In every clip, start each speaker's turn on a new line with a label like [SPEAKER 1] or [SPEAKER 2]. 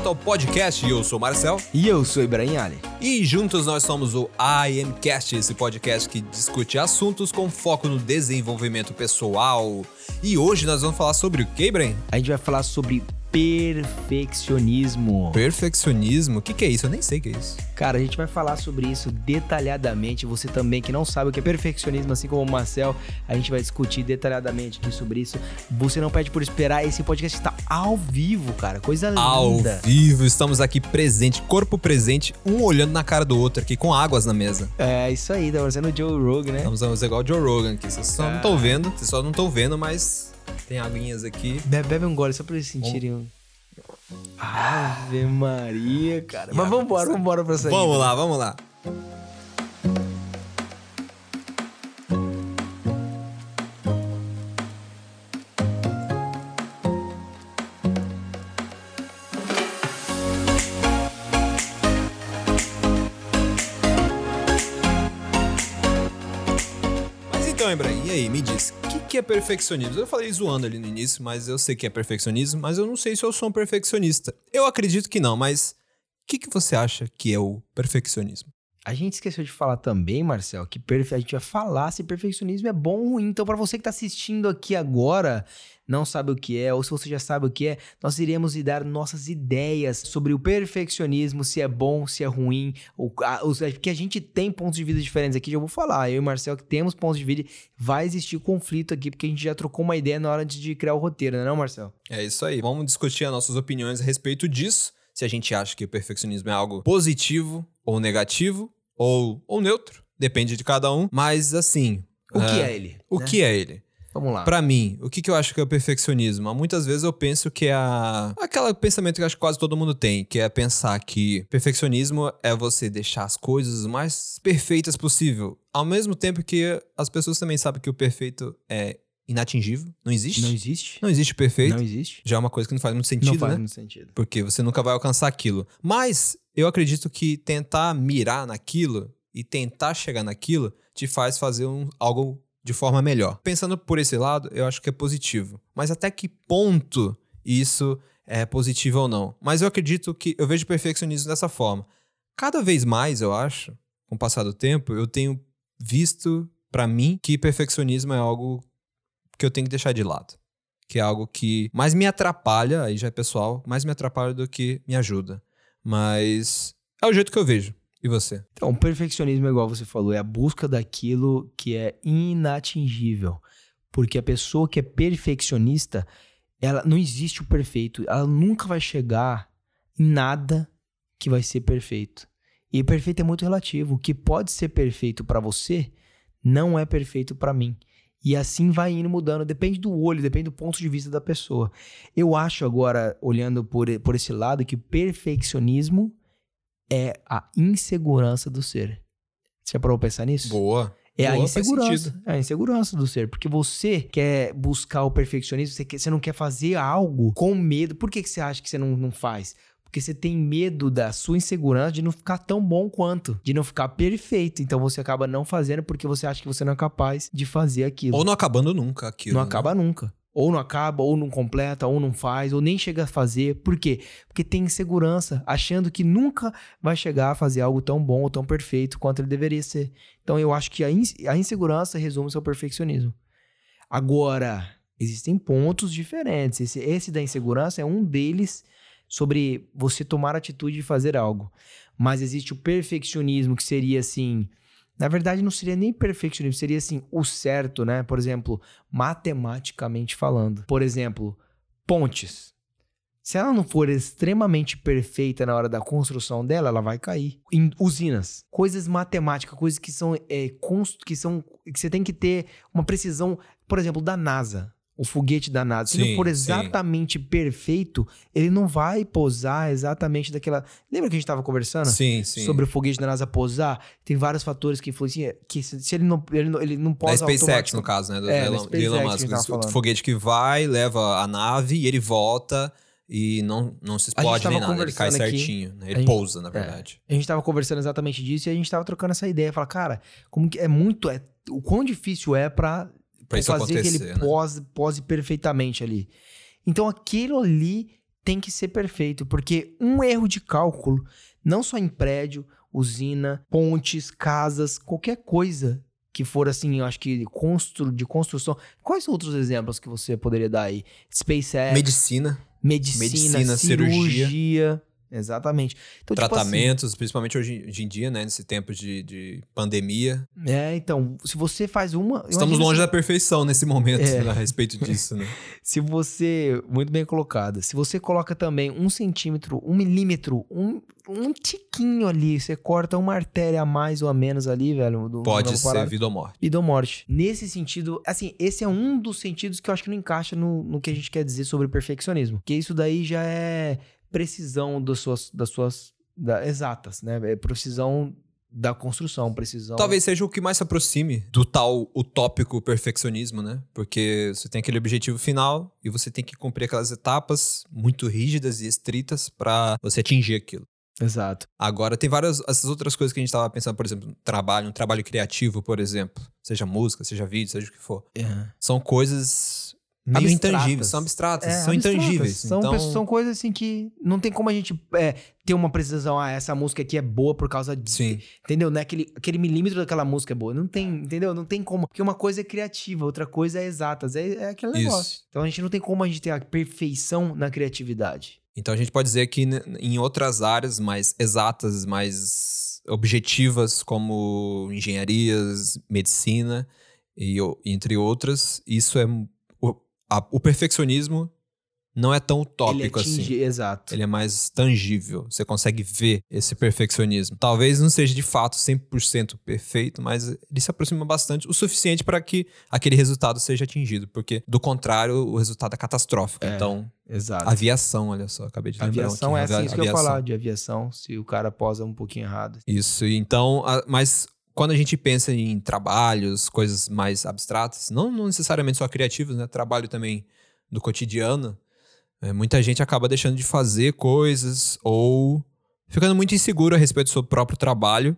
[SPEAKER 1] volta ao podcast. Eu sou o Marcel.
[SPEAKER 2] E eu sou Ibrahim Ali.
[SPEAKER 1] E juntos nós somos o IMCast, esse podcast que discute assuntos com foco no desenvolvimento pessoal. E hoje nós vamos falar sobre o que, Ibrahim?
[SPEAKER 2] A gente vai falar sobre perfeccionismo.
[SPEAKER 1] Perfeccionismo? O que, que é isso? Eu nem sei o que é isso.
[SPEAKER 2] Cara, a gente vai falar sobre isso detalhadamente. Você também que não sabe o que é perfeccionismo, assim como o Marcel, a gente vai discutir detalhadamente aqui sobre isso. Você não pede por esperar, esse podcast está ao vivo, cara. Coisa linda.
[SPEAKER 1] Ao vivo, estamos aqui presente, corpo presente, um olhando na cara do outro aqui, com águas na mesa.
[SPEAKER 2] É, isso aí, tá parecendo o Joe Rogan, né?
[SPEAKER 1] Estamos igual o Joe Rogan aqui. Vocês só não estão vendo, vocês só não estão vendo, mas tem aguinhas aqui.
[SPEAKER 2] Bebe, bebe um gole só pra eles sentirem. um- Ave Maria, cara. Mas vambora, vambora pra sair.
[SPEAKER 1] Vamos lá, vamos lá. É perfeccionismo? Eu falei zoando ali no início, mas eu sei que é perfeccionismo, mas eu não sei se eu sou um perfeccionista. Eu acredito que não, mas o que, que você acha que é o perfeccionismo?
[SPEAKER 2] A gente esqueceu de falar também, Marcel, que perfe... a gente vai falar se perfeccionismo é bom ou ruim. Então, pra você que tá assistindo aqui agora, não sabe o que é, ou se você já sabe o que é, nós iremos lhe dar nossas ideias sobre o perfeccionismo, se é bom, se é ruim, ou, a, os- porque a gente tem pontos de vida diferentes aqui, já vou falar. Eu e o Marcel que temos pontos de vida, vai existir conflito aqui, porque a gente já trocou uma ideia na hora de, criar o roteiro, né, não, Marcel?
[SPEAKER 1] É isso aí. Vamos discutir as nossas opiniões a respeito disso. Se a gente acha que o perfeccionismo é algo positivo ou negativo, ou, ou neutro. Depende de cada um. Mas assim.
[SPEAKER 2] O
[SPEAKER 1] ah,
[SPEAKER 2] que é ele?
[SPEAKER 1] O
[SPEAKER 2] né?
[SPEAKER 1] que é ele?
[SPEAKER 2] Vamos lá.
[SPEAKER 1] Pra mim, o que, que eu acho que é o perfeccionismo? Muitas vezes eu penso que é a... aquele pensamento que eu acho que quase todo mundo tem, que é pensar que perfeccionismo é você deixar as coisas o mais perfeitas possível. Ao mesmo tempo que as pessoas também sabem que o perfeito é inatingível, não existe.
[SPEAKER 2] Não
[SPEAKER 1] Não,
[SPEAKER 2] existe?
[SPEAKER 1] existe perfeito.
[SPEAKER 2] Não existe?
[SPEAKER 1] Já é uma coisa que não faz muito sentido,
[SPEAKER 2] não faz
[SPEAKER 1] né?
[SPEAKER 2] muito sentido.
[SPEAKER 1] Porque você nunca vai alcançar aquilo. Mas eu acredito que tentar mirar naquilo e tentar chegar naquilo te faz fazer um- algo de forma melhor. Pensando por esse lado, eu acho que é positivo. Mas até que ponto isso é positivo ou não? Mas eu acredito que eu vejo perfeccionismo dessa forma. Cada vez mais, eu acho, com o passar do tempo, eu tenho visto pra mim que perfeccionismo é algo que eu tenho que deixar de lado que é algo que mais me atrapalha, aí já é pessoal, mais me atrapalha do que me ajuda. Mas é o jeito que eu vejo. E você?
[SPEAKER 2] Então, perfeccionismo, igual você falou, é a busca daquilo que é inatingível. Porque a pessoa que é perfeccionista, ela não existe o perfeito. Ela nunca vai chegar em nada que vai ser perfeito. E perfeito é muito relativo. O que pode ser perfeito pra você não é perfeito pra mim. E assim vai indo mudando, depende do olho, depende do ponto de vista da pessoa. Eu acho agora, olhando por, por esse lado, que perfeccionismo é a insegurança do ser. Você já parou pra pensar nisso?
[SPEAKER 1] Boa.
[SPEAKER 2] É a
[SPEAKER 1] Boa, faz
[SPEAKER 2] insegurança. É a insegurança do ser. Porque você quer buscar o perfeccionismo, você, quer- você não quer fazer algo com medo. Por que, que você acha que você não, não faz? Porque você tem medo da sua insegurança de não ficar tão bom quanto, de não ficar perfeito. Então você acaba não fazendo porque você acha que você não é capaz de fazer aquilo.
[SPEAKER 1] Ou não acabando nunca aquilo.
[SPEAKER 2] não
[SPEAKER 1] né?
[SPEAKER 2] acaba nunca. Ou não acaba, ou não completa, ou não faz, ou nem chega a fazer. Por quê? Porque tem insegurança, achando que nunca vai chegar a fazer algo tão bom ou tão perfeito quanto ele deveria ser. Então eu acho que a, a insegurança resume seu perfeccionismo. Agora, existem pontos diferentes. Esse, esse da insegurança é um deles sobre você tomar atitude de fazer algo. Mas existe o perfeccionismo, que seria assim. Na verdade, não seria nem perfeccionismo, seria assim, o certo, né? Por exemplo, matematicamente falando. Por exemplo, pontes. Se ela não for extremamente perfeita na hora da construção dela, ela vai cair. Em usinas, coisas matemáticas, coisas que são, é, cons- que são que você tem que ter uma precisão, por exemplo, da NASA. O foguete da NASA. Se
[SPEAKER 1] Sim,
[SPEAKER 2] não for
[SPEAKER 1] sim.
[SPEAKER 2] exatamente perfeito, ele não vai posar exatamente daquela. Lembra que a gente estava conversando?
[SPEAKER 1] Sim, sim.
[SPEAKER 2] sobre o foguete da NASA posar, tem vários fatores que influenciam. Que se, ele não, ele não, ele não
[SPEAKER 1] Da
[SPEAKER 2] posa
[SPEAKER 1] SpaceX,
[SPEAKER 2] automático-
[SPEAKER 1] no caso, né? Do,
[SPEAKER 2] É, da
[SPEAKER 1] Elon,
[SPEAKER 2] SpaceX
[SPEAKER 1] Elon Musk. O foguete que vai, leva a nave e ele volta e não, não se explode nem nada. Ele cai certinho. né? Ele
[SPEAKER 2] gente-
[SPEAKER 1] pousa, na
[SPEAKER 2] é.
[SPEAKER 1] verdade.
[SPEAKER 2] A gente tava conversando exatamente disso e a gente tava trocando essa ideia. Falar, cara, como que é muito. É, o quão difícil é pra,
[SPEAKER 1] Pra isso
[SPEAKER 2] fazer que ele
[SPEAKER 1] né?
[SPEAKER 2] pose, pose perfeitamente ali. Então aquilo ali tem que ser perfeito, porque um erro de cálculo, não só em prédio, usina, pontes, casas, qualquer coisa que for assim, eu acho que constru, de construção. Quais outros exemplos que você poderia dar aí? SpaceX,
[SPEAKER 1] Medicina,
[SPEAKER 2] medicina,
[SPEAKER 1] medicina,
[SPEAKER 2] cirurgia.
[SPEAKER 1] cirurgia.
[SPEAKER 2] Exatamente. Então, tipo assim,
[SPEAKER 1] tratamentos, principalmente hoje, hoje em dia, né? Nesse tempo de, de pandemia.
[SPEAKER 2] é, então, se você faz uma.
[SPEAKER 1] Estamos longe
[SPEAKER 2] se-
[SPEAKER 1] da perfeição nesse momento
[SPEAKER 2] É.
[SPEAKER 1] a respeito disso, né?
[SPEAKER 2] Se você. Muito bem colocado. Se você coloca também um centímetro, um milímetro, um, um tiquinho ali, você corta uma artéria a mais ou a menos ali, velho. do-
[SPEAKER 1] Pode ser vida ou morte.
[SPEAKER 2] Vida ou morte. Nesse sentido, assim, esse é um dos sentidos que eu acho que não encaixa no, no que a gente quer dizer sobre perfeccionismo. Porque isso daí já é precisão das suas. Das suas da- exatas, né? É precisão da construção, precisão.
[SPEAKER 1] Talvez seja o que mais se aproxime do tal utópico perfeccionismo, né? Porque você tem aquele objetivo final e você tem que cumprir aquelas etapas muito rígidas e estritas pra você atingir aquilo.
[SPEAKER 2] Exato.
[SPEAKER 1] Agora, tem várias essas outras coisas que a gente tava pensando, por exemplo, trabalho, um trabalho criativo, por exemplo. Seja música, seja vídeo, seja o que for.
[SPEAKER 2] É.
[SPEAKER 1] São coisas meio
[SPEAKER 2] Abstratas.
[SPEAKER 1] intangíveis, são abstratas,
[SPEAKER 2] É,
[SPEAKER 1] são
[SPEAKER 2] abstratas.
[SPEAKER 1] intangíveis.
[SPEAKER 2] São,
[SPEAKER 1] então,
[SPEAKER 2] pessoas- são coisas assim que não tem como a gente é, ter uma precisão. Ah, essa música aqui é boa por causa de.
[SPEAKER 1] sim.
[SPEAKER 2] Entendeu? Né? Aquele, aquele milímetro daquela música é boa. Não tem, entendeu? Não tem como. Porque uma coisa é criativa, outra coisa é exatas. É, é aquele
[SPEAKER 1] Isso.
[SPEAKER 2] negócio. Então a gente não tem como a gente ter a perfeição na criatividade.
[SPEAKER 1] Então a gente pode dizer que em outras áreas mais exatas, mais objetivas, como engenharias, medicina e entre outras, isso é a- o perfeccionismo não é tão utópico
[SPEAKER 2] Ele atinge,
[SPEAKER 1] assim.
[SPEAKER 2] exato.
[SPEAKER 1] Ele é mais tangível. Você consegue ver esse perfeccionismo. Talvez não seja de fato 100% perfeito, mas ele se aproxima bastante o suficiente para que aquele resultado seja atingido, porque do contrário, o resultado é catastrófico.
[SPEAKER 2] É.
[SPEAKER 1] Então,
[SPEAKER 2] Exato.
[SPEAKER 1] Aviação, olha só, acabei de lembrar.
[SPEAKER 2] Aviação
[SPEAKER 1] aqui,
[SPEAKER 2] é assim, isso que eu ia falar de aviação, se o cara posa um pouquinho errado.
[SPEAKER 1] Isso, então, a- mas quando a gente pensa em trabalhos, coisas mais abstratas, não, não necessariamente só criativos, né? Trabalho também do cotidiano, é, muita gente acaba deixando de fazer coisas ou ficando muito inseguro a respeito do seu próprio trabalho,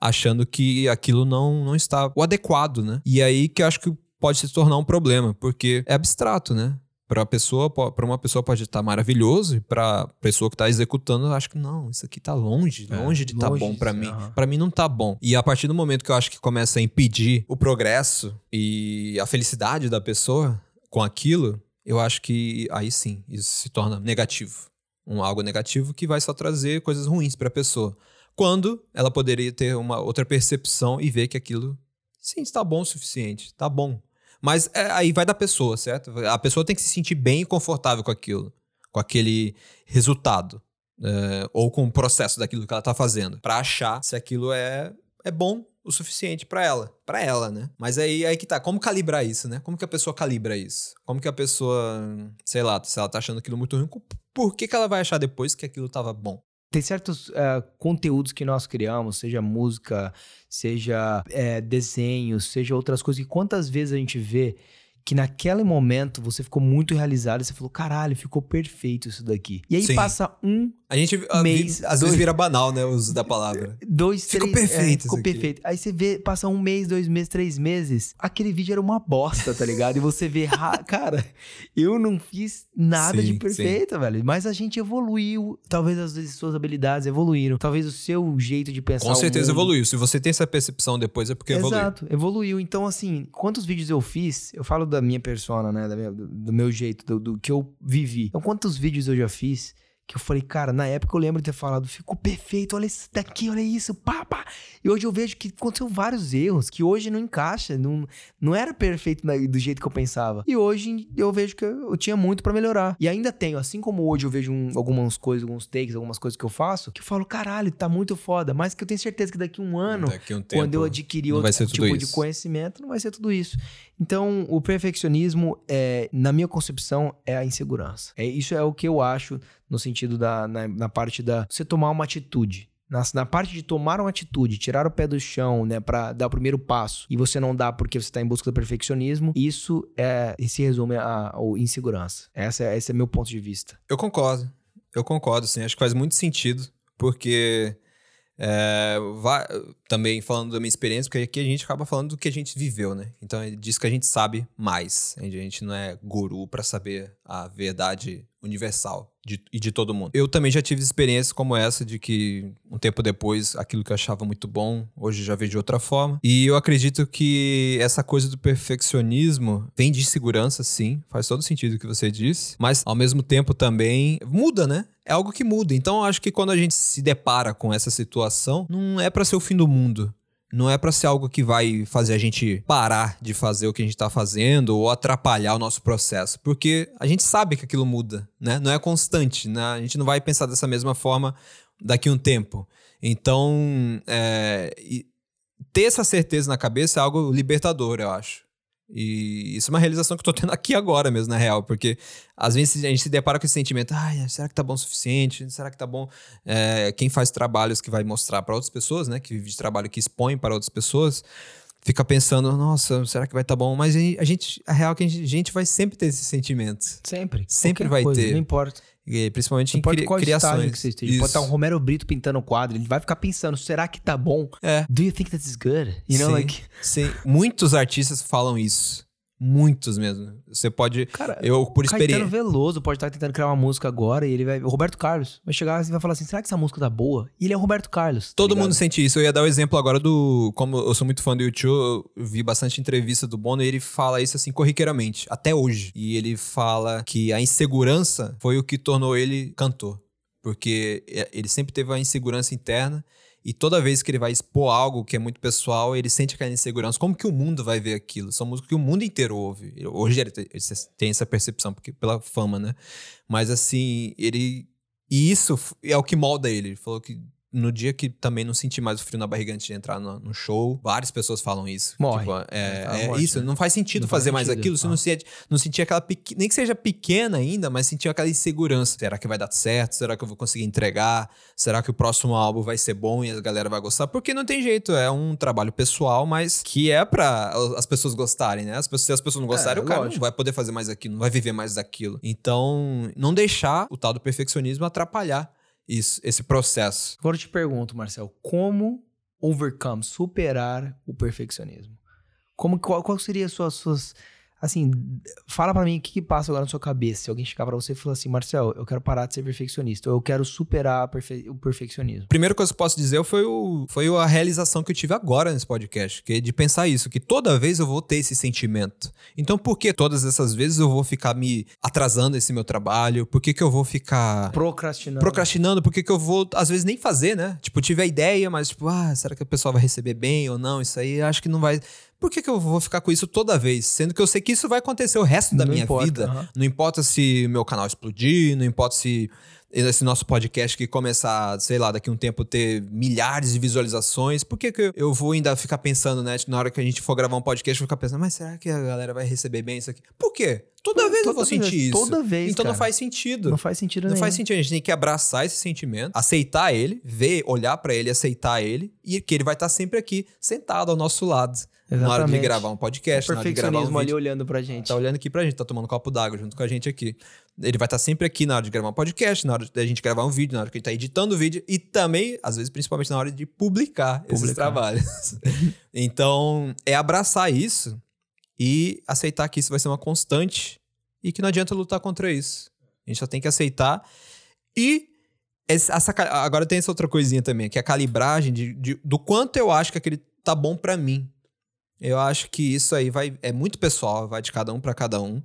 [SPEAKER 1] achando que aquilo não, não está o adequado, né? E aí que eu acho que pode se tornar um problema, porque é abstrato, né? Para pessoa, para uma pessoa pode estar maravilhoso e para pessoa que está executando, eu acho que não, isso aqui tá longe,
[SPEAKER 2] É,
[SPEAKER 1] longe de estar
[SPEAKER 2] longe
[SPEAKER 1] bom para mim. Para mim não tá bom. E a partir do momento que eu acho que começa a impedir o progresso e a felicidade da pessoa com aquilo, eu acho que aí sim, isso se torna negativo. Um algo negativo que vai só trazer coisas ruins para a pessoa. Quando ela poderia ter uma outra percepção e ver que aquilo sim está bom o suficiente, tá bom. Mas é, aí vai da pessoa, certo? A pessoa tem que se sentir bem e confortável com aquilo, com aquele resultado. é, ou com o processo daquilo que ela tá fazendo, Pra achar se aquilo é, é bom o suficiente pra ela, Pra ela, né? Mas aí aí que tá, como calibrar isso, né? Como que a pessoa calibra isso? Como que a pessoa, sei lá, se ela tá achando aquilo muito ruim, por que que ela vai achar depois que aquilo tava bom?
[SPEAKER 2] Tem certos eh, conteúdos que nós criamos, seja música, seja eh, desenhos, seja outras coisas, que quantas vezes a gente vê que naquele momento você ficou muito realizado e você falou, caralho, ficou perfeito isso daqui. E aí
[SPEAKER 1] Sim.
[SPEAKER 2] passa um,
[SPEAKER 1] A gente ah, vi-
[SPEAKER 2] Mês,
[SPEAKER 1] às
[SPEAKER 2] dois-
[SPEAKER 1] vezes vira banal, né, o uso da palavra.
[SPEAKER 2] dois,
[SPEAKER 1] Ficou
[SPEAKER 2] três...
[SPEAKER 1] perfeito
[SPEAKER 2] é, ficou
[SPEAKER 1] aqui.
[SPEAKER 2] perfeito. Aí você vê, passa um mês, dois meses, três meses, aquele vídeo era uma bosta, tá ligado? E você vê, "Ah, cara, eu não fiz nada
[SPEAKER 1] Sim,
[SPEAKER 2] de perfeito, velho. Mas a gente evoluiu. Talvez as suas habilidades evoluíram. Talvez o seu jeito de pensar
[SPEAKER 1] Com certeza evoluiu. Se você tem essa percepção depois é porque evoluiu.
[SPEAKER 2] Exato, evoluiu. Então, assim, quantos vídeos eu fiz? Eu falo da minha persona, né? da minha- do, do meu jeito, do, do que eu vivi. Então, quantos vídeos eu já fiz que eu falei, cara, na época eu lembro de ter falado, ficou perfeito, olha isso daqui, olha isso, pá, pá. E hoje eu vejo que aconteceu vários erros, que hoje não encaixa, não, não era perfeito do jeito que eu pensava. E hoje eu vejo que eu, tinha muito pra melhorar. E ainda tenho, assim como hoje eu vejo um- algumas coisas, alguns takes, algumas coisas que eu faço, que eu falo, caralho, tá muito foda. Mas que eu tenho certeza que daqui a um ano
[SPEAKER 1] Daqui um tempo,
[SPEAKER 2] quando eu adquirir outro tipo de
[SPEAKER 1] isso.
[SPEAKER 2] conhecimento, não vai ser tudo isso. Então, o perfeccionismo, é, na minha concepção, é a insegurança. É, isso é o que eu acho no sentido da na, na parte da você tomar uma atitude. Na, na parte de tomar uma atitude, tirar o pé do chão, né, para dar o primeiro passo, e você não dá porque você está em busca do perfeccionismo, isso é, se resume a, a insegurança. Essa, é- esse é meu ponto de vista.
[SPEAKER 1] Eu concordo. Eu concordo, sim. Acho que faz muito sentido, porque É, vai, também falando da minha experiência, porque aqui a gente acaba falando do que a gente viveu, né? Então é disso que a gente sabe mais. A gente não é guru para saber a verdade universal de, e de todo mundo. Eu também já tive experiências como essa de que um tempo depois aquilo que eu achava muito bom, hoje já vejo de outra forma. E eu acredito que essa coisa do perfeccionismo vem de segurança, sim, faz todo sentido o que você disse, mas ao mesmo tempo também muda, né? É algo que muda. Então eu acho que quando a gente se depara com essa situação, não é para ser o fim do mundo não é para ser algo que vai fazer a gente parar de fazer o que a gente tá fazendo ou atrapalhar o nosso processo, porque a gente sabe que aquilo muda, né? Não é constante, né? A gente não vai pensar dessa mesma forma daqui a um tempo. Então, é, ter essa certeza na cabeça é algo libertador, eu acho. E isso é uma realização que eu tô tendo aqui agora mesmo, na real, porque às vezes a gente se depara com esse sentimento, ai, será que tá bom o suficiente? Será que tá bom? É, quem faz trabalhos que vai mostrar para outras pessoas, né, que vive de trabalho que expõe para outras pessoas, fica pensando, nossa, será que vai estar tá bom? Mas a gente, a real é que a gente, a gente vai sempre ter esse sentimento.
[SPEAKER 2] Sempre.
[SPEAKER 1] Sempre vai
[SPEAKER 2] coisa,
[SPEAKER 1] ter.
[SPEAKER 2] Não importa.
[SPEAKER 1] Principalmente
[SPEAKER 2] não
[SPEAKER 1] em cri
[SPEAKER 2] qual
[SPEAKER 1] criações.
[SPEAKER 2] Que você esteja. Pode estar um Romero Brito pintando um quadro, ele vai ficar pensando, será que tá bom?
[SPEAKER 1] É.
[SPEAKER 2] Do you think that is good? You know,
[SPEAKER 1] sim,
[SPEAKER 2] like...
[SPEAKER 1] sim. Muitos artistas falam isso. Muitos mesmo. Você pode.
[SPEAKER 2] Cara,
[SPEAKER 1] eu, por experiência.
[SPEAKER 2] Caetano Veloso pode estar tentando criar uma música agora e ele vai. O Roberto Carlos vai chegar e vai falar assim: será que essa música tá boa? E ele é o Roberto Carlos. Tá
[SPEAKER 1] Todo
[SPEAKER 2] ligado?
[SPEAKER 1] mundo sente isso. Eu ia dar o exemplo agora do. Como eu sou muito fã do YouTube, eu vi bastante entrevista do Bono e ele fala isso assim corriqueiramente, até hoje. E ele fala que a insegurança foi o que tornou ele cantor. Porque ele sempre teve a insegurança interna e toda vez que ele vai expor algo que é muito pessoal, ele sente aquela insegurança. Como que o mundo vai ver aquilo? São músicas que o mundo inteiro ouve. Hoje ele tem essa percepção, porque pela fama, né? Mas assim, ele. E isso é o que molda ele. Ele falou que no dia que também não senti mais o frio na barriga antes de entrar no, no show, várias pessoas falam isso.
[SPEAKER 2] Morre.
[SPEAKER 1] Tipo, é, é
[SPEAKER 2] morte,
[SPEAKER 1] isso,
[SPEAKER 2] né?
[SPEAKER 1] não faz sentido
[SPEAKER 2] Não
[SPEAKER 1] fazer
[SPEAKER 2] faz
[SPEAKER 1] mais
[SPEAKER 2] sentido.
[SPEAKER 1] aquilo se
[SPEAKER 2] Ah.
[SPEAKER 1] não sentir, não sentir aquela pequ- nem que seja pequena ainda, mas sentir aquela insegurança. Será que vai dar certo? Será que eu vou conseguir entregar? Será que o próximo álbum vai ser bom e a galera vai gostar? Porque não tem jeito, é um trabalho pessoal, mas que é pra as pessoas gostarem, né? As pessoas, se as pessoas não gostarem,
[SPEAKER 2] É,
[SPEAKER 1] o cara
[SPEAKER 2] lógico.
[SPEAKER 1] não vai poder fazer mais aquilo, não vai viver mais daquilo. Então, não deixar o tal do perfeccionismo atrapalhar isso, esse processo.
[SPEAKER 2] Agora eu te pergunto, Marcel, como overcome, superar o perfeccionismo? Como, qual, qual seria as suas, suas. Assim, fala pra mim o que, que passa agora na sua cabeça. Se alguém chegar pra você e falar assim, Marcel, eu quero parar de ser perfeccionista, ou eu quero superar perfe- o perfeccionismo.
[SPEAKER 1] Primeira coisa que eu posso dizer foi, o, foi a realização que eu tive agora nesse podcast, que é de pensar isso, que toda vez eu vou ter esse sentimento. Então, por que todas essas vezes eu vou ficar me atrasando esse meu trabalho? Por que, que eu vou ficar
[SPEAKER 2] Procrastinando.
[SPEAKER 1] procrastinando? Por que, que eu vou, às vezes, nem fazer, né? Tipo, tive a ideia, mas, tipo, ah, será que o pessoal vai receber bem ou não? Isso aí acho que não vai. Por que, que eu vou ficar com isso toda vez? Sendo que eu sei que isso vai acontecer o resto da
[SPEAKER 2] Não
[SPEAKER 1] minha
[SPEAKER 2] importa,
[SPEAKER 1] vida. Não importa se meu canal explodir, não importa se esse nosso podcast que começar, sei lá, daqui a um tempo ter milhares de visualizações. Por que, que eu vou ainda ficar pensando, né? Na hora que a gente for gravar um podcast, eu vou ficar pensando, mas será que a galera vai receber bem isso aqui? Por quê? Toda vez eu vou
[SPEAKER 2] Toda vez,
[SPEAKER 1] sentir isso.
[SPEAKER 2] toda vez,
[SPEAKER 1] Então não
[SPEAKER 2] cara.
[SPEAKER 1] faz sentido.
[SPEAKER 2] Não faz sentido
[SPEAKER 1] Não
[SPEAKER 2] nenhum.
[SPEAKER 1] faz sentido. A gente tem que abraçar esse sentimento, aceitar ele, ver, olhar pra ele, aceitar ele e que ele vai estar sempre aqui, sentado ao nosso lado. Na hora de
[SPEAKER 2] Exatamente.
[SPEAKER 1] gravar um podcast,
[SPEAKER 2] O
[SPEAKER 1] na hora de gravar um
[SPEAKER 2] perfeccionismo ali
[SPEAKER 1] vídeo.
[SPEAKER 2] olhando pra gente.
[SPEAKER 1] Tá olhando aqui pra gente, tá tomando um copo d'água junto com a gente aqui. Ele vai estar sempre aqui na hora de gravar um podcast, na hora da gente gravar um vídeo, na hora que ele tá editando o vídeo e também, às vezes, principalmente na hora de publicar, esses
[SPEAKER 2] Publicar.
[SPEAKER 1] trabalhos. então, é abraçar isso e aceitar que isso vai ser uma constante e que não adianta lutar contra isso. A gente só tem que aceitar. E essa agora tem essa outra coisinha também, que é a calibragem de, de- do quanto eu acho que aquele tá bom pra mim. Eu acho que isso aí vai é muito pessoal, vai de cada um pra cada um,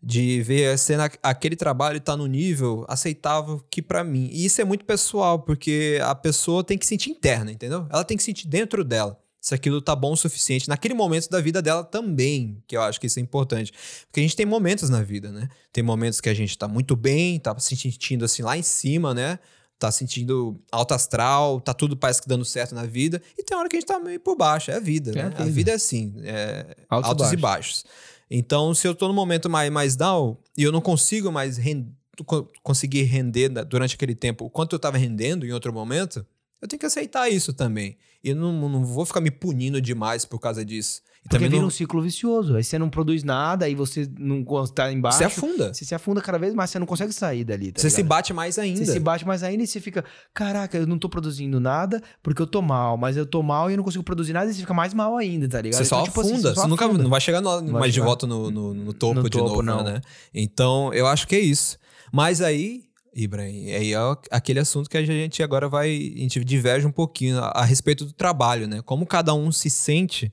[SPEAKER 1] de ver se aquele trabalho tá no nível aceitável que pra mim. E isso é muito pessoal, porque a pessoa tem que sentir interna, entendeu? Ela tem que sentir dentro dela se aquilo tá bom o suficiente naquele momento da vida dela também, que eu acho que isso é importante. Porque a gente tem momentos na vida, né? Tem momentos que a gente tá muito bem, tá se sentindo assim lá em cima, né? Tá sentindo alto astral, tá tudo parece que dando certo na vida. E tem hora que a gente tá meio por baixo, é a vida,
[SPEAKER 2] É
[SPEAKER 1] né?
[SPEAKER 2] a
[SPEAKER 1] A
[SPEAKER 2] vida.
[SPEAKER 1] vida é assim, é
[SPEAKER 2] Altos e
[SPEAKER 1] altos, e
[SPEAKER 2] baixos.
[SPEAKER 1] baixos. Então, se eu tô no momento mais, mais down e eu não consigo mais ren- co- conseguir render durante aquele tempo o quanto eu tava rendendo em outro momento, eu tenho que aceitar isso também. E não, não vou ficar me punindo demais por causa disso. E
[SPEAKER 2] Porque
[SPEAKER 1] também
[SPEAKER 2] vira
[SPEAKER 1] não,
[SPEAKER 2] um ciclo vicioso. Aí você não produz nada, aí você não tá embaixo.
[SPEAKER 1] você afunda.
[SPEAKER 2] Você se afunda cada vez mais, você não consegue sair dali. Tá
[SPEAKER 1] você se
[SPEAKER 2] ligado?
[SPEAKER 1] bate mais ainda.
[SPEAKER 2] Você se bate mais ainda e você fica, caraca, eu não tô produzindo nada porque eu tô mal, mas eu tô mal e eu não consigo produzir nada e você fica mais mal ainda, tá ligado?
[SPEAKER 1] Você só
[SPEAKER 2] Então, tipo assim,
[SPEAKER 1] afunda.
[SPEAKER 2] só
[SPEAKER 1] você nunca
[SPEAKER 2] afunda.
[SPEAKER 1] não vai chegar no-
[SPEAKER 2] vai
[SPEAKER 1] mais de
[SPEAKER 2] chegar.
[SPEAKER 1] volta no, no- no topo
[SPEAKER 2] No
[SPEAKER 1] de
[SPEAKER 2] topo,
[SPEAKER 1] novo,
[SPEAKER 2] não.
[SPEAKER 1] né? Então, eu acho que é isso. Mas aí, Ibrahim, aí é aquele assunto que a gente agora vai. A gente diverge um pouquinho a, a respeito do trabalho, né? Como cada um se sente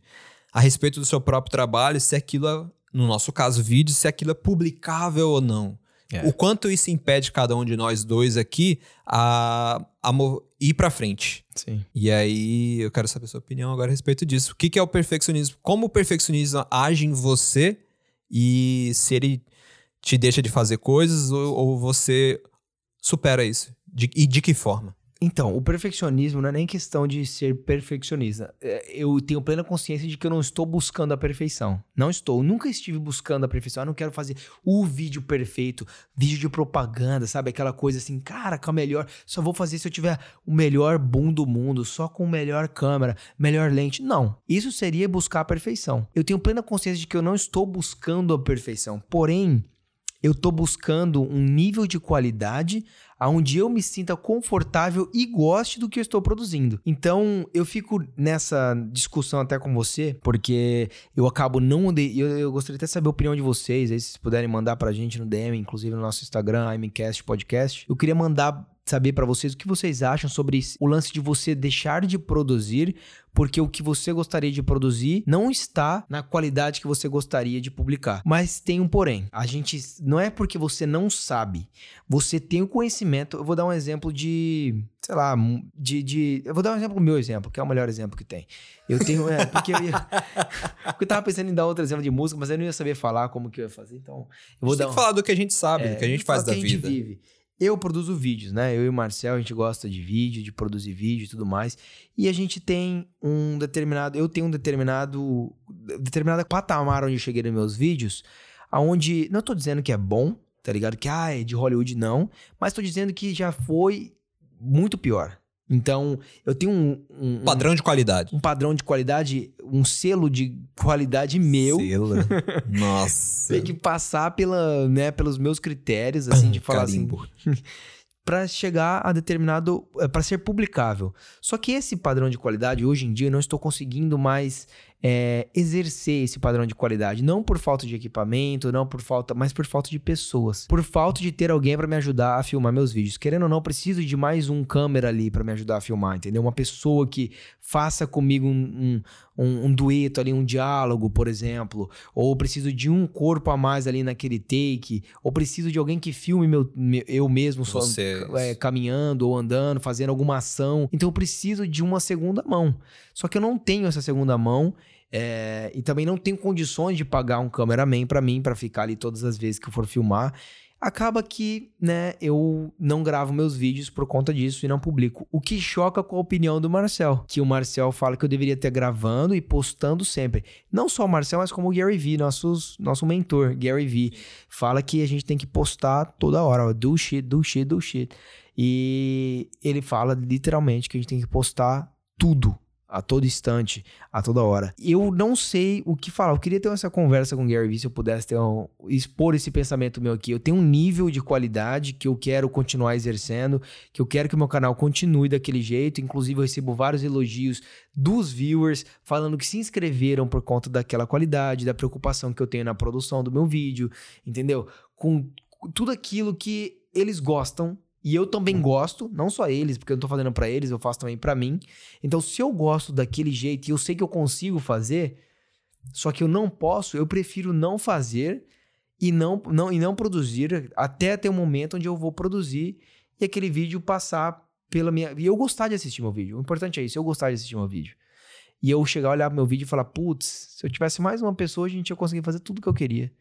[SPEAKER 1] a respeito do seu próprio trabalho, se aquilo é, no nosso caso, vídeo, se aquilo é publicável ou não.
[SPEAKER 2] É.
[SPEAKER 1] O quanto isso impede cada um de nós dois aqui a, a ir pra frente.
[SPEAKER 2] Sim.
[SPEAKER 1] E aí, eu quero saber a sua opinião agora a respeito disso. O que, que é o perfeccionismo? Como o perfeccionismo age em você e se ele te deixa de fazer coisas ou, ou você supera isso? De- e de que forma?
[SPEAKER 2] Então, o perfeccionismo não é nem questão de ser perfeccionista. É, Eu tenho plena consciência de que eu não estou buscando a perfeição. Não estou. Nunca estive buscando a perfeição. Eu não quero fazer o vídeo perfeito, vídeo de propaganda, sabe? Aquela coisa assim, cara, com a melhor. Só vou fazer se eu tiver o melhor boom do mundo, só com melhor câmera, melhor lente. Não. Isso seria buscar a perfeição. Eu tenho plena consciência de que eu não estou buscando a perfeição. Porém, eu tô buscando um nível de qualidade onde eu me sinta confortável e goste do que eu estou produzindo. Então, eu fico nessa discussão até com você, porque eu acabo não... De... Eu, eu gostaria até de saber a opinião de vocês, aí se puderem mandar pra gente no DM, inclusive no nosso Instagram, IMCast Podcast. Eu queria mandar saber pra vocês o que vocês acham sobre o lance de você deixar de produzir porque o que você gostaria de produzir não está na qualidade que você gostaria de publicar. Mas tem um porém. A gente não é porque você não sabe, você tem o conhecimento. Eu vou dar um exemplo de, sei lá, de, de eu vou dar um exemplo meu exemplo, que é o melhor exemplo que tem. Eu tenho, é, porque eu ia, porque eu tava pensando em dar outro exemplo de música, mas eu não ia saber falar como que eu ia fazer, então eu vou
[SPEAKER 1] a gente
[SPEAKER 2] dar
[SPEAKER 1] tem
[SPEAKER 2] um,
[SPEAKER 1] que falar do que a gente sabe,
[SPEAKER 2] é,
[SPEAKER 1] do que a gente faz da
[SPEAKER 2] que a gente
[SPEAKER 1] vida.
[SPEAKER 2] vive. Eu produzo vídeos, né? Eu e o Marcel, a gente gosta de vídeo, de produzir vídeo e tudo mais. E a gente tem um determinado. Eu tenho um determinado. Determinado patamar onde eu cheguei nos meus vídeos. Aonde. Não tô dizendo que é bom, tá ligado? Que ah, é de Hollywood, não. Mas tô dizendo que já foi muito pior. Então, eu tenho um. um- um-
[SPEAKER 1] Padrão de qualidade.
[SPEAKER 2] um padrão de qualidade, um selo de qualidade meu.
[SPEAKER 1] Selo. Nossa.
[SPEAKER 2] Tem que passar pela, né, pelos meus critérios, assim, de falar assim,
[SPEAKER 1] Carimbo.
[SPEAKER 2] para chegar a determinado, para ser publicável. Só que esse padrão de qualidade, hoje em dia, eu não estou conseguindo mais é, exercer esse padrão de qualidade, não por falta de equipamento, não por falta, mas por falta de pessoas, por falta de ter alguém para me ajudar a filmar meus vídeos. Querendo ou não, eu preciso de mais um câmera ali para me ajudar a filmar, entendeu? Uma pessoa que faça comigo um, um, um, um dueto ali, um diálogo, por exemplo, ou preciso de um corpo a mais ali naquele take, ou preciso de alguém que filme meu, meu- eu mesmo só é, caminhando ou andando, fazendo alguma ação. Então eu preciso de uma segunda mão. Só que eu não tenho essa segunda mão. É, e também não tenho condições de pagar um cameraman pra mim, pra ficar ali todas as vezes que eu for filmar. Acaba que, né, eu não gravo meus vídeos por conta disso e não publico. O que choca com a opinião do Marcel. Que o Marcel fala que eu deveria ter gravando e postando sempre. Não só o Marcel, mas como o Gary Vee, nossos, nosso mentor, Gary Vee. Fala que a gente tem que postar toda hora. ó, Do shit, do shit, do shit. E ele fala literalmente que a gente tem que postar tudo. A todo instante, a toda hora. Eu não sei o que falar. Eu queria ter essa conversa com o Gary Vee se eu pudesse ter um- expor esse pensamento meu aqui. Eu tenho um nível de qualidade que eu quero continuar exercendo, que eu quero que o meu canal continue daquele jeito. Inclusive, eu recebo vários elogios dos viewers falando que se inscreveram por conta daquela qualidade, da preocupação que eu tenho na produção do meu vídeo, entendeu? Com tudo aquilo que eles gostam e eu também gosto, não só eles, porque eu não tô fazendo pra eles, eu faço também pra mim. Então, se eu gosto daquele jeito e eu sei que eu consigo fazer, só que eu não posso, eu prefiro não fazer e não, não, e não produzir até ter um momento onde eu vou produzir e aquele vídeo passar pela minha. E eu gostar de assistir meu vídeo. O importante é isso, eu gostar de assistir meu vídeo. E eu chegar, olhar meu vídeo e falar, putz, se eu tivesse mais uma pessoa, a gente ia conseguir fazer tudo que eu queria.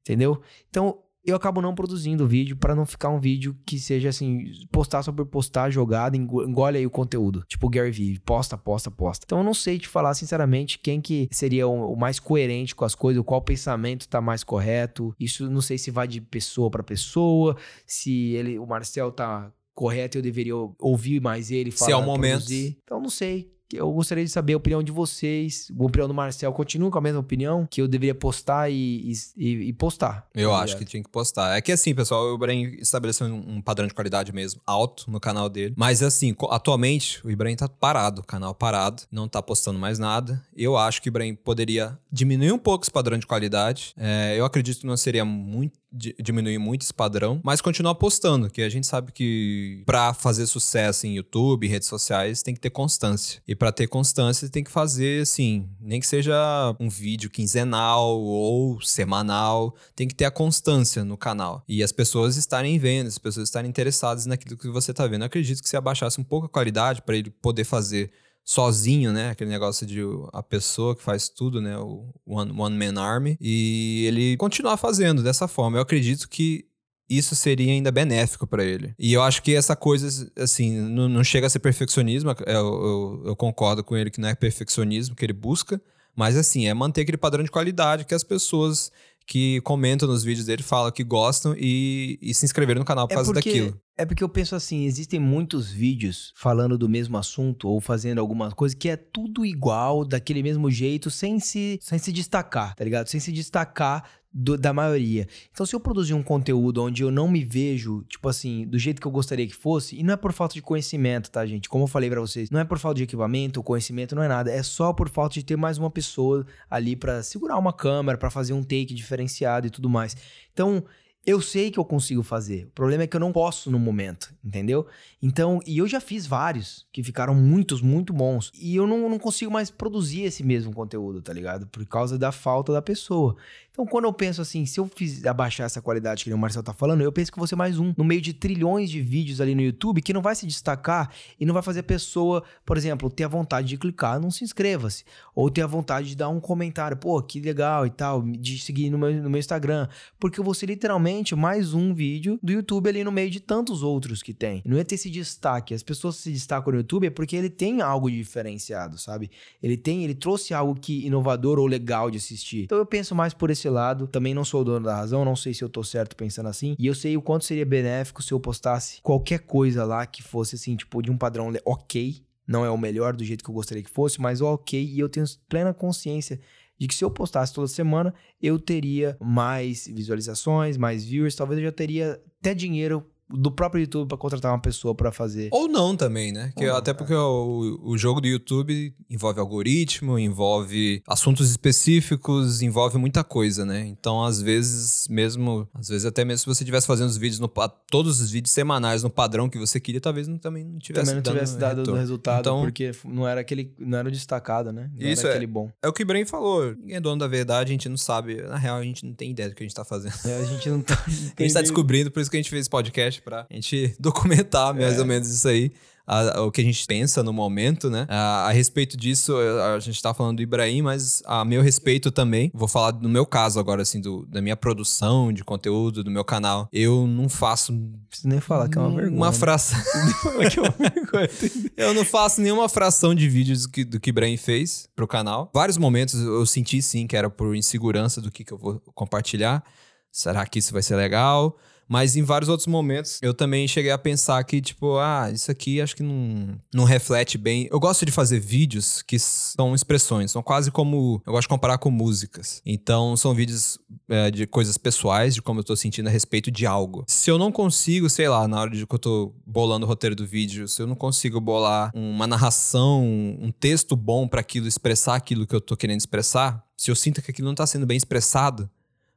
[SPEAKER 2] Entendeu? Então, eu acabo não produzindo o vídeo pra não ficar um vídeo que seja assim, postar só por postar, jogado, engo- engole aí o conteúdo. Tipo Gary Vee, posta, posta, posta. Então eu não sei te falar sinceramente quem que seria o, mais coerente com as coisas, qual pensamento tá mais correto. Isso não sei se vai de pessoa pra pessoa, se ele, o Marcel tá correta, eu deveria ouvir mais ele, falar,
[SPEAKER 1] Se é o momento.
[SPEAKER 2] produzir. Então, não sei. Eu gostaria de saber a opinião de vocês. A opinião do Marcel continua com a mesma opinião? Que eu deveria postar e, e, e postar.
[SPEAKER 1] Eu
[SPEAKER 2] tá
[SPEAKER 1] acho que tinha que postar. É que assim, pessoal, o Ibrahim estabeleceu um, padrão de qualidade mesmo alto no canal dele. Mas assim, atualmente o Ibrahim tá parado, o canal parado, não tá postando mais nada. Eu acho que o Ibrahim poderia diminuir um pouco esse padrão de qualidade. É, eu acredito que não seria muito di- diminuir muito esse padrão, mas continuar postando, que a gente sabe que pra fazer sucesso em YouTube, redes sociais, tem que ter constância. E pra ter constância, tem que fazer assim, nem que seja um vídeo quinzenal ou semanal, tem que ter a constância no canal. E as pessoas estarem vendo, as pessoas estarem interessadas naquilo que você tá vendo. Eu acredito que se abaixasse um pouco a qualidade pra ele poder fazer sozinho, né? Aquele negócio de a pessoa que faz tudo, né? O One, one Man Army. E ele continuar fazendo dessa forma. Eu acredito que isso seria ainda benéfico pra ele. E eu acho que essa coisa, assim, não, não chega a ser perfeccionismo. Eu, eu, eu concordo com ele que não é perfeccionismo que ele busca. Mas, assim, é manter aquele padrão de qualidade que as pessoas que comentam nos vídeos dele falam que gostam e, e se inscreveram no canal por
[SPEAKER 2] É
[SPEAKER 1] causa
[SPEAKER 2] porque,
[SPEAKER 1] daquilo.
[SPEAKER 2] é porque eu penso assim, existem muitos vídeos falando do mesmo assunto ou fazendo alguma coisa que é tudo igual, daquele mesmo jeito, sem se, sem se destacar, tá ligado? Sem se destacar do- da maioria. Então, se eu produzir um conteúdo onde eu não me vejo, tipo assim, do jeito que eu gostaria que fosse, e não é por falta de conhecimento, tá, gente? Como eu falei pra vocês, não é por falta de equipamento, conhecimento, não é nada. É só por falta de ter mais uma pessoa ali pra segurar uma câmera, pra fazer um take diferenciado e tudo mais. Então, eu sei que eu consigo fazer. O problema é que eu não posso no momento, entendeu? Então, e eu já fiz vários que ficaram muitos, muito bons. E eu não, não consigo mais produzir esse mesmo conteúdo, tá ligado? Por causa da falta da pessoa. Então, quando eu penso assim, se eu fiz abaixar essa qualidade que o Marcel tá falando, eu penso que vou ser mais um no meio de trilhões de vídeos ali no YouTube que não vai se destacar e não vai fazer a pessoa, por exemplo, ter a vontade de clicar, não se inscreva-se. Ou ter a vontade de dar um comentário, pô, que legal e tal, de seguir no meu, no meu Instagram. Porque eu vou ser literalmente mais um vídeo do YouTube ali no meio de tantos outros que tem. Não ia ter esse destaque. As pessoas se destacam no YouTube é porque ele tem algo diferenciado, sabe? Ele tem, ele trouxe algo que inovador ou legal de assistir. Então eu penso mais por esse lado. Também não sou o dono da razão, não sei se eu tô certo pensando assim. E eu sei o quanto seria benéfico se eu postasse qualquer coisa lá que fosse assim, tipo, de um padrão ok. Não é o melhor do jeito que eu gostaria que fosse, mas ok. E eu tenho plena consciência de que se eu postasse toda semana, eu teria mais visualizações, mais viewers, talvez eu já teria até dinheiro do próprio YouTube pra contratar uma pessoa pra fazer.
[SPEAKER 1] Ou não também, né? Que
[SPEAKER 2] não,
[SPEAKER 1] até
[SPEAKER 2] cara.
[SPEAKER 1] porque o, o jogo do YouTube envolve algoritmo, envolve assuntos específicos, envolve muita coisa, né? Então, às vezes, mesmo. Às vezes, até mesmo se você estivesse fazendo os vídeos no todos os vídeos semanais no padrão que você queria, talvez não, também não tivesse
[SPEAKER 2] Também não
[SPEAKER 1] dando
[SPEAKER 2] tivesse dado
[SPEAKER 1] retorno.
[SPEAKER 2] resultado,
[SPEAKER 1] Então,
[SPEAKER 2] porque não era aquele, não era o destacado, né? Não
[SPEAKER 1] Isso
[SPEAKER 2] era
[SPEAKER 1] é.
[SPEAKER 2] aquele bom.
[SPEAKER 1] é o que o Ibrahim falou. Ninguém é dono da verdade, a gente não sabe. Na real, a gente não tem ideia do que a gente tá fazendo.
[SPEAKER 2] É, a gente não tá.
[SPEAKER 1] A gente tá descobrindo, por isso que a gente fez esse podcast, pra gente documentar mais
[SPEAKER 2] É.
[SPEAKER 1] ou menos isso aí. a- o que a gente pensa no momento, né? A, a respeito disso, a, gente tá falando do Ibrahim, mas a meu respeito também, vou falar do meu caso agora, assim, do, da minha produção de conteúdo, do meu canal. Eu não faço
[SPEAKER 2] Não preciso nem falar que é uma vergonha.
[SPEAKER 1] uma fração.
[SPEAKER 2] Falar que é uma vergonha.
[SPEAKER 1] Eu não faço nenhuma fração de vídeos do que, do que Ibrahim fez pro canal. Vários momentos eu senti sim que era por insegurança do que, que eu vou compartilhar. Será que isso vai ser legal? Mas em vários outros momentos eu também cheguei a pensar que, tipo, ah, isso aqui acho que não, não reflete bem. Eu gosto de fazer vídeos que são expressões, são quase como. Eu gosto de comparar com músicas. Então são vídeos é, de coisas pessoais, de como eu tô sentindo a respeito de algo. Se eu não consigo, sei lá, na hora de que eu tô bolando o roteiro do vídeo, se eu não consigo bolar uma narração, um texto bom pra aquilo expressar aquilo que eu tô querendo expressar, se eu sinto que aquilo não tá sendo bem expressado,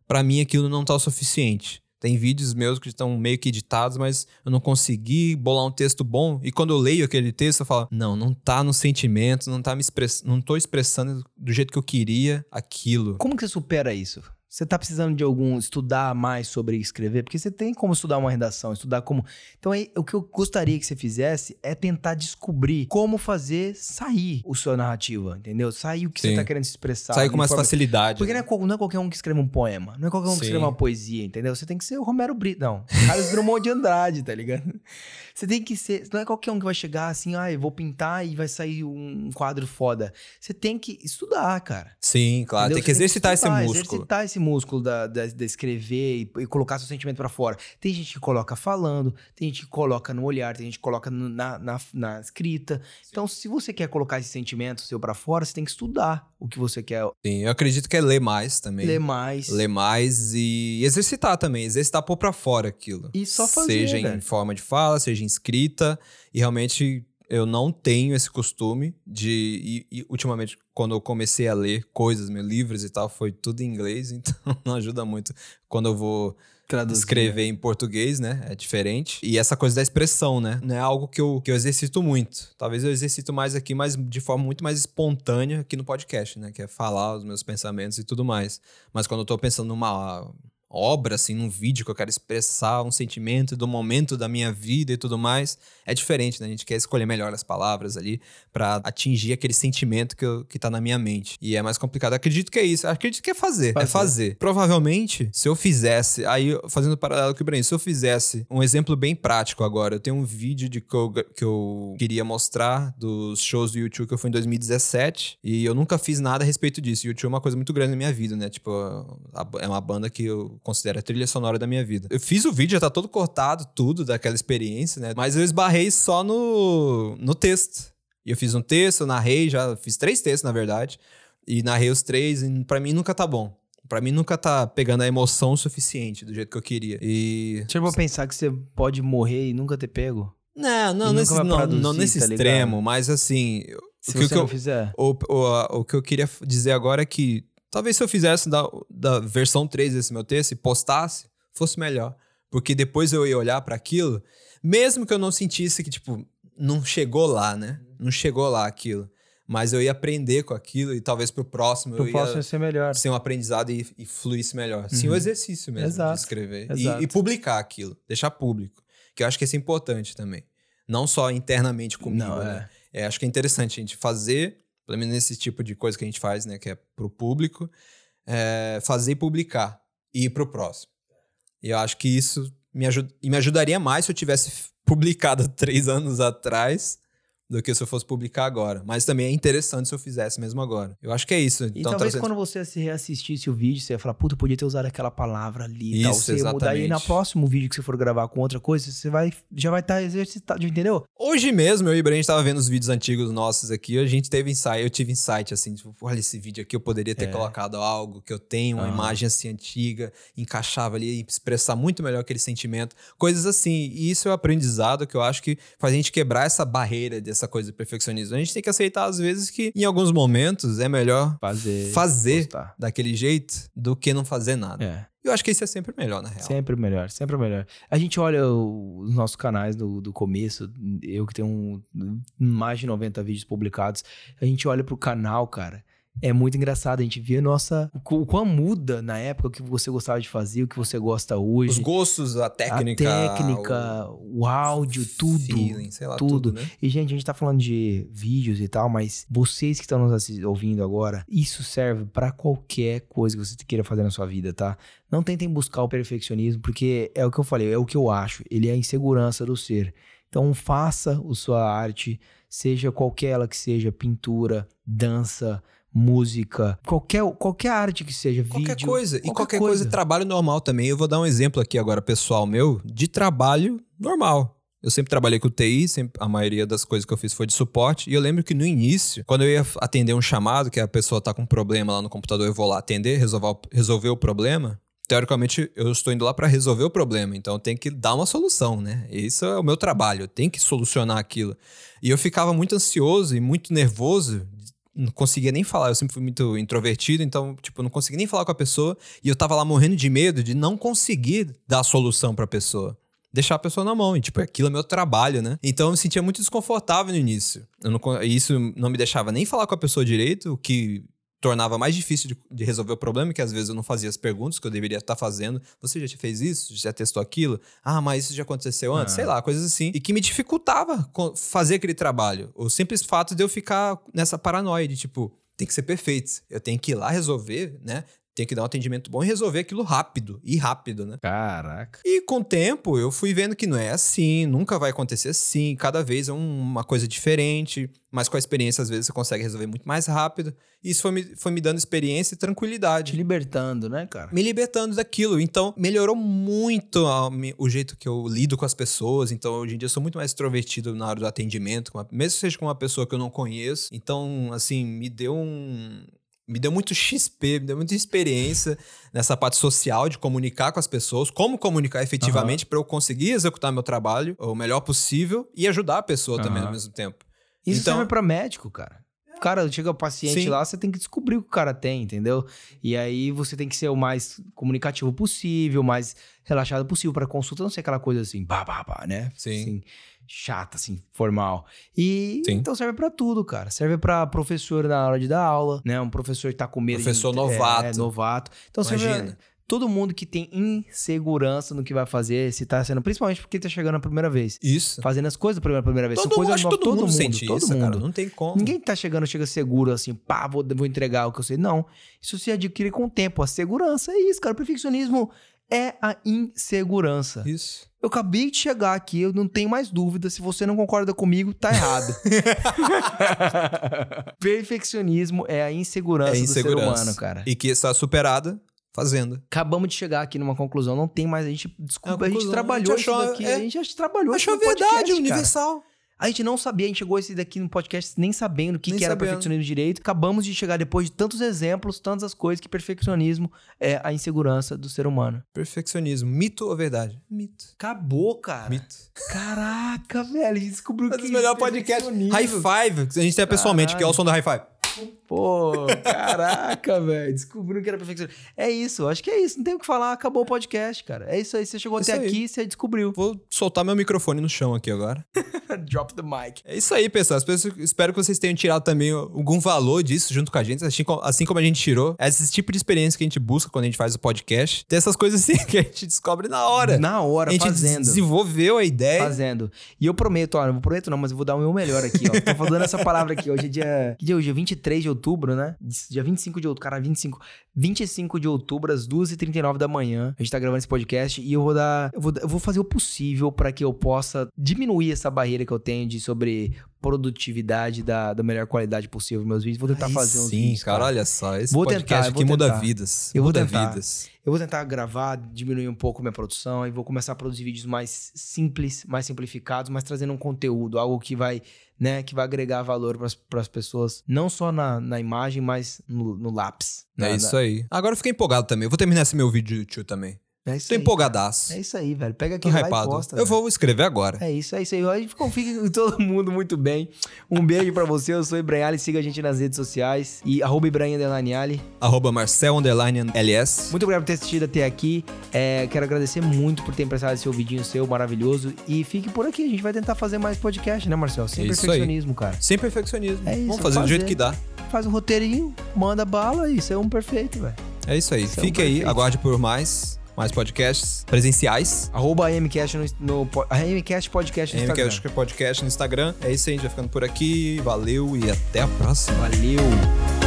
[SPEAKER 1] pra mim aquilo não tá o suficiente. Tem vídeos meus que estão meio que editados, mas eu não consegui bolar um texto bom. E quando eu leio aquele texto, eu falo: não, não tá no sentimento, não tá me expressando, não tô expressando do jeito que eu queria aquilo.
[SPEAKER 2] Como que você supera isso? Você tá precisando de algum estudar mais sobre escrever? Porque você tem como estudar uma redação, estudar como. Então, aí, o que eu gostaria que você fizesse é tentar descobrir como fazer sair o sua narrativa, entendeu? Sair o que
[SPEAKER 1] Sim.
[SPEAKER 2] você tá querendo se expressar.
[SPEAKER 1] Sai
[SPEAKER 2] de
[SPEAKER 1] com mais
[SPEAKER 2] forma-
[SPEAKER 1] facilidade.
[SPEAKER 2] Porque não
[SPEAKER 1] né?
[SPEAKER 2] é, não é qualquer um que escreve um poema, não é qualquer um que
[SPEAKER 1] Sim.
[SPEAKER 2] escreve uma poesia, entendeu? Você tem que ser o Romero Brito, não. Carlos Drummond de Andrade, tá ligado? Você tem que ser. Não é qualquer um que vai chegar assim, ah, eu vou pintar e vai sair um quadro foda. Você tem que estudar, cara.
[SPEAKER 1] Sim, claro. Tem que exercitar tem que estudar, esse músculo.
[SPEAKER 2] Exercitar esse músculo da, da, da escrever e, e, colocar seu sentimento para fora. Tem gente que coloca falando, tem gente que coloca no olhar, tem gente que coloca no, na, na, na, escrita. Sim. Então, se você quer colocar esse sentimento seu para fora, você tem que estudar o que você quer.
[SPEAKER 1] Sim, eu acredito que é ler mais também.
[SPEAKER 2] Ler mais.
[SPEAKER 1] Ler mais e exercitar também. Exercitar pôr pra fora aquilo.
[SPEAKER 2] E só fazer.
[SPEAKER 1] Seja em forma de fala, seja em escrita. E realmente eu não tenho esse costume de. E, e, ultimamente, quando eu comecei a ler coisas, meus livros e tal, foi tudo em inglês, então não ajuda muito. Quando eu vou Traduzir. escrever em português, né? É diferente. E essa coisa da expressão, né? Não é algo que eu, que eu exercito muito. Talvez eu exercito mais aqui, mas de forma muito mais espontânea aqui no podcast, né? Que é falar os meus pensamentos e tudo mais. Mas quando eu tô pensando numa obra, assim, num vídeo que eu quero expressar um sentimento do momento da minha vida e tudo mais, é diferente, né? A gente quer escolher melhor as palavras ali para atingir aquele sentimento que, eu, que tá na minha mente. E é mais complicado. acredito que é isso. acredito que é fazer. É fazer. É fazer. Provavelmente, se eu fizesse, aí fazendo paralelo com o Ibrahim, se eu fizesse um exemplo bem prático agora, eu tenho um vídeo de que eu, que eu queria mostrar dos shows do YouTube que eu fui em 2017 e eu nunca fiz nada a respeito disso. YouTube é uma coisa muito grande na minha vida, né? Tipo, é uma banda que eu considero a trilha sonora da minha vida. Eu fiz o vídeo, já tá todo cortado, tudo daquela experiência, né? Mas eu esbarrei só no, no texto. E eu fiz um texto, eu narrei, já fiz três textos, na verdade. E narrei os três, e pra mim nunca tá bom. Pra mim nunca tá pegando a emoção suficiente do jeito que eu queria. E.
[SPEAKER 2] Você vou pensar que você pode morrer e nunca ter pego?
[SPEAKER 1] Não, não, nesse, não, produzir, não nesse tá extremo, mas assim.
[SPEAKER 2] Se o que, você que não eu, fizer.
[SPEAKER 1] O, o, o que eu queria dizer agora é que Talvez se eu fizesse da, da versão 3 desse meu texto e postasse, fosse melhor. Porque depois eu ia olhar para aquilo, mesmo que eu não sentisse que, tipo, não chegou lá, né? Não chegou lá aquilo. Mas eu ia aprender com aquilo e talvez pro próximo pro eu
[SPEAKER 2] próximo ia ser melhor.
[SPEAKER 1] Ser um aprendizado e, e fluísse melhor. Sim, uhum. o exercício mesmo Exato. de escrever. E, e, publicar aquilo, deixar público. Que eu acho que isso é importante também. Não só internamente comigo, não, né? É. é. acho que é interessante a gente fazer pelo menos nesse tipo de coisa que a gente faz, né, que é pro público, é fazer e publicar e ir pro próximo. E eu acho que isso me, ajud me ajudaria mais se eu tivesse publicado três anos atrás do que se eu fosse publicar agora. Mas também é interessante se eu fizesse mesmo agora. Eu acho que é isso.
[SPEAKER 2] E então, talvez trazendo... quando você reassistisse o vídeo, você ia falar, puta, podia ter usado aquela palavra ali isso, tal. Você ia mudar. E no próximo vídeo que você for gravar com outra coisa, você vai, já vai estar tá exercitado, entendeu?
[SPEAKER 1] Hoje mesmo, eu e o Ibrahim estava vendo os vídeos antigos nossos aqui, a gente teve insight, eu tive insight, assim, tipo, olha esse vídeo aqui, eu poderia ter é. colocado algo que eu tenho, uma imagem assim antiga, encaixava ali e expressar muito melhor aquele sentimento. Coisas assim. E isso é o um aprendizado que eu acho que faz a gente quebrar essa barreira de essa coisa de perfeccionismo. A gente tem que aceitar, às vezes, que em alguns momentos é melhor
[SPEAKER 2] fazer,
[SPEAKER 1] fazer daquele jeito do que não fazer nada. É. Eu acho que isso é sempre melhor, na real.
[SPEAKER 2] Sempre melhor, sempre melhor. A gente olha os nossos canais do, do começo, eu que tenho um, mais de 90 vídeos publicados, a gente olha pro canal, cara é muito engraçado. A gente vê a nossa. O quão muda na época o que você gostava de fazer, o que você gosta hoje.
[SPEAKER 1] Os gostos, a técnica.
[SPEAKER 2] A técnica, o, o áudio, tudo. Feeling, sei lá, tudo. tudo né? E, gente, a gente tá falando de vídeos e tal, mas vocês que estão nos ouvindo agora, isso serve para qualquer coisa que você queira fazer na sua vida, tá? Não tentem buscar o perfeccionismo, porque é o que eu falei, é o que eu acho. Ele é a insegurança do ser. Então, faça a sua arte, seja qualquer ela que seja, pintura, dança música, qualquer, qualquer arte que seja,
[SPEAKER 1] qualquer
[SPEAKER 2] vídeo.
[SPEAKER 1] Coisa.
[SPEAKER 2] Qualquer
[SPEAKER 1] e qualquer coisa. coisa, trabalho normal também. Eu vou dar um exemplo aqui agora, pessoal meu, de trabalho normal. Eu sempre trabalhei com TI, sempre, a maioria das coisas que eu fiz foi de suporte. E eu lembro que no início, quando eu ia atender um chamado, que a pessoa tá com um problema lá no computador, eu vou lá atender, resolver, resolver o problema. Teoricamente, eu estou indo lá para resolver o problema, então eu tenho que dar uma solução, né? Isso é o meu trabalho, eu tenho que solucionar aquilo. E eu ficava muito ansioso e muito nervoso não conseguia nem falar. Eu sempre fui muito introvertido, então, tipo, não conseguia nem falar com a pessoa. E eu tava lá morrendo de medo de não conseguir dar a solução pra pessoa. Deixar a pessoa na mão. E, tipo, aquilo é meu trabalho, né? Então eu me sentia muito desconfortável no início. Não, isso não me deixava nem falar com a pessoa direito, o que tornava mais difícil de, de, resolver o problema, que às vezes eu não fazia as perguntas que eu deveria estar fazendo. Você já fez isso? Já testou aquilo? Ah, mas isso já aconteceu antes? Ah. Sei lá, coisas assim. E que me dificultava fazer aquele trabalho. O simples fato de eu ficar nessa paranoia de tipo, tem que ser perfeito. Eu tenho que ir lá resolver, né? Tem que dar um atendimento bom e resolver aquilo rápido. E rápido, né?
[SPEAKER 2] Caraca.
[SPEAKER 1] E com o tempo, eu fui vendo que não é assim, nunca vai acontecer assim, cada vez é um- uma coisa diferente, mas com a experiência, às vezes, você consegue resolver muito mais rápido. E isso foi me, foi me dando experiência e
[SPEAKER 2] Te
[SPEAKER 1] tranquilidade.
[SPEAKER 2] libertando, né, cara?
[SPEAKER 1] Me libertando daquilo. Então, melhorou muito a o jeito que eu lido com as pessoas. Então, hoje em dia, eu sou muito mais extrovertido na hora do atendimento, mesmo que seja com uma pessoa que eu não conheço. Então, assim, me deu um. Me deu muito XP, me deu muita experiência nessa parte social de comunicar com as pessoas, como comunicar efetivamente para eu conseguir executar meu trabalho o melhor possível e ajudar a pessoa também
[SPEAKER 2] Aham.
[SPEAKER 1] ao mesmo tempo.
[SPEAKER 2] Isso
[SPEAKER 1] Então-
[SPEAKER 2] serve pra médico, cara. Cara chega o paciente
[SPEAKER 1] Sim.
[SPEAKER 2] lá, você tem que descobrir o que o cara tem, entendeu? E aí você tem que ser o mais comunicativo possível, o mais relaxado possível pra consulta, não ser aquela coisa assim, pá, pá, pá, né?
[SPEAKER 1] Sim.
[SPEAKER 2] Assim, chata, assim, formal. E
[SPEAKER 1] Sim.
[SPEAKER 2] então serve pra tudo, cara. Serve pra professor na hora de dar aula, né? Um professor que tá com medo
[SPEAKER 1] Professor
[SPEAKER 2] de...
[SPEAKER 1] novato.
[SPEAKER 2] É, novato. Então serve
[SPEAKER 1] Imagina.
[SPEAKER 2] Todo mundo que tem insegurança no que vai fazer, se tá sendo, principalmente porque tá chegando a primeira vez.
[SPEAKER 1] Isso.
[SPEAKER 2] Fazendo as coisas pela primeira vez. São
[SPEAKER 1] Todo,
[SPEAKER 2] coisas
[SPEAKER 1] acho que
[SPEAKER 2] novas,
[SPEAKER 1] todo, mundo, sente
[SPEAKER 2] todo
[SPEAKER 1] isso,
[SPEAKER 2] mundo.
[SPEAKER 1] cara. Não tem como.
[SPEAKER 2] Ninguém tá chegando, chega seguro assim, pá, vou, vou entregar o que eu sei. Não. Isso se adquire com o tempo. A segurança é isso, cara. O perfeccionismo é a insegurança.
[SPEAKER 1] Isso.
[SPEAKER 2] Eu acabei de chegar aqui, eu não tenho mais dúvida. Se você não concorda comigo, tá errado. Perfeccionismo é a insegurança,
[SPEAKER 1] É
[SPEAKER 2] do ser
[SPEAKER 1] insegurança.
[SPEAKER 2] humano, cara.
[SPEAKER 1] E que está superada fazendo.
[SPEAKER 2] Acabamos de chegar aqui numa conclusão. Não tem mais. A gente, desculpa,
[SPEAKER 1] É
[SPEAKER 2] a,
[SPEAKER 1] uma
[SPEAKER 2] gente trabalhou
[SPEAKER 1] A gente achou-
[SPEAKER 2] isso daqui.
[SPEAKER 1] é.
[SPEAKER 2] A gente já trabalhou
[SPEAKER 1] Achou a verdade
[SPEAKER 2] podcast, cara.
[SPEAKER 1] universal.
[SPEAKER 2] A gente não sabia, a gente chegou esse daqui no podcast nem sabendo o que, que era
[SPEAKER 1] sabendo.
[SPEAKER 2] perfeccionismo direito. Acabamos de chegar depois de tantos exemplos, tantas as coisas, que perfeccionismo é a insegurança do ser humano.
[SPEAKER 1] Perfeccionismo. Mito ou verdade? Mito.
[SPEAKER 2] Acabou, cara.
[SPEAKER 1] Mito.
[SPEAKER 2] Caraca, velho, a gente descobriu
[SPEAKER 1] Um
[SPEAKER 2] que
[SPEAKER 1] dos melhores podcasts.
[SPEAKER 2] perfeccionismo-
[SPEAKER 1] High five. A gente tem pessoalmente, que é o som do high five.
[SPEAKER 2] Pô, caraca, velho. Descobriu que era perfeccionismo. É isso, acho que é isso. Não tem o que falar, acabou o podcast, cara. É isso aí. Você chegou
[SPEAKER 1] Isso
[SPEAKER 2] até
[SPEAKER 1] aí.
[SPEAKER 2] aqui, você descobriu.
[SPEAKER 1] Vou soltar meu microfone no chão aqui agora.
[SPEAKER 2] Drop the mic.
[SPEAKER 1] É isso aí, pessoal. Espero que vocês tenham tirado também algum valor disso junto com a gente, assim como, assim como a gente tirou. É esse tipo de experiência que a gente busca quando a gente faz o podcast. Tem essas coisas assim que a gente descobre na hora.
[SPEAKER 2] Na hora,
[SPEAKER 1] a gente
[SPEAKER 2] fazendo.
[SPEAKER 1] desenvolveu a ideia.
[SPEAKER 2] Fazendo. E eu prometo, ó, não prometo não, mas eu vou dar o meu melhor aqui, ó. Tô falando essa palavra aqui. Hoje é dia. Que dia é hoje? Dia 23 de outubro, né? Dia 25 de outubro, cara, 25. 25 de outubro, às 2h39 da manhã. A gente tá gravando esse podcast e eu vou dar. Eu vou, eu vou fazer o possível pra que eu possa diminuir essa barreira que eu tenho de sobre produtividade da, da melhor qualidade possível meus vídeos. Vou tentar
[SPEAKER 1] Aí
[SPEAKER 2] fazer uns
[SPEAKER 1] sim,
[SPEAKER 2] vídeos,
[SPEAKER 1] cara, olha só. Esse
[SPEAKER 2] Vou
[SPEAKER 1] podcast
[SPEAKER 2] tentar, vou
[SPEAKER 1] muda
[SPEAKER 2] tentar.
[SPEAKER 1] vidas.
[SPEAKER 2] Eu vou
[SPEAKER 1] muda
[SPEAKER 2] tentar.
[SPEAKER 1] vidas.
[SPEAKER 2] Eu vou tentar gravar, diminuir um pouco minha produção e vou começar a produzir vídeos mais simples, mais simplificados, mas trazendo um conteúdo, algo que vai, né, que vai agregar valor para as pessoas, não só na, na imagem, mas no, no lápis.
[SPEAKER 1] É
[SPEAKER 2] Na-
[SPEAKER 1] isso
[SPEAKER 2] na-
[SPEAKER 1] aí. Agora eu fiquei empolgado também. Eu vou terminar esse meu vídeo tio também.
[SPEAKER 2] É isso
[SPEAKER 1] Tô
[SPEAKER 2] aí.
[SPEAKER 1] empolgadaço.
[SPEAKER 2] É isso aí, velho. Pega aqui e posta.
[SPEAKER 1] eu
[SPEAKER 2] velho.
[SPEAKER 1] vou escrever agora.
[SPEAKER 2] É isso, é isso aí. A gente confia em todo mundo muito bem. Um beijo pra você. Eu sou Ibrahim Ali. Siga a gente nas redes sociais. E arroba Ibrahim Ali.
[SPEAKER 1] Arroba Marcel LS.
[SPEAKER 2] Muito obrigado por ter assistido até aqui. É, quero agradecer muito por ter emprestado esse ouvidinho seu maravilhoso. E fique por aqui. A gente vai tentar fazer mais podcast, né, Marcel? Sem
[SPEAKER 1] É isso aí.
[SPEAKER 2] perfeccionismo, cara.
[SPEAKER 1] Sem perfeccionismo.
[SPEAKER 2] É isso,
[SPEAKER 1] Vamos fazer do
[SPEAKER 2] fazer.
[SPEAKER 1] jeito que dá.
[SPEAKER 2] Faz um roteirinho, manda bala e isso é um perfeito, velho.
[SPEAKER 1] É isso aí.
[SPEAKER 2] Isso é
[SPEAKER 1] Fique
[SPEAKER 2] um
[SPEAKER 1] aí, aguarde por mais, mais podcasts presenciais.
[SPEAKER 2] Arroba AMCast no, no AMCast Podcast no Instagram.
[SPEAKER 1] MCast Podcast no Instagram. É isso aí, a gente vai ficando por aqui. Valeu e até a próxima.
[SPEAKER 2] Valeu!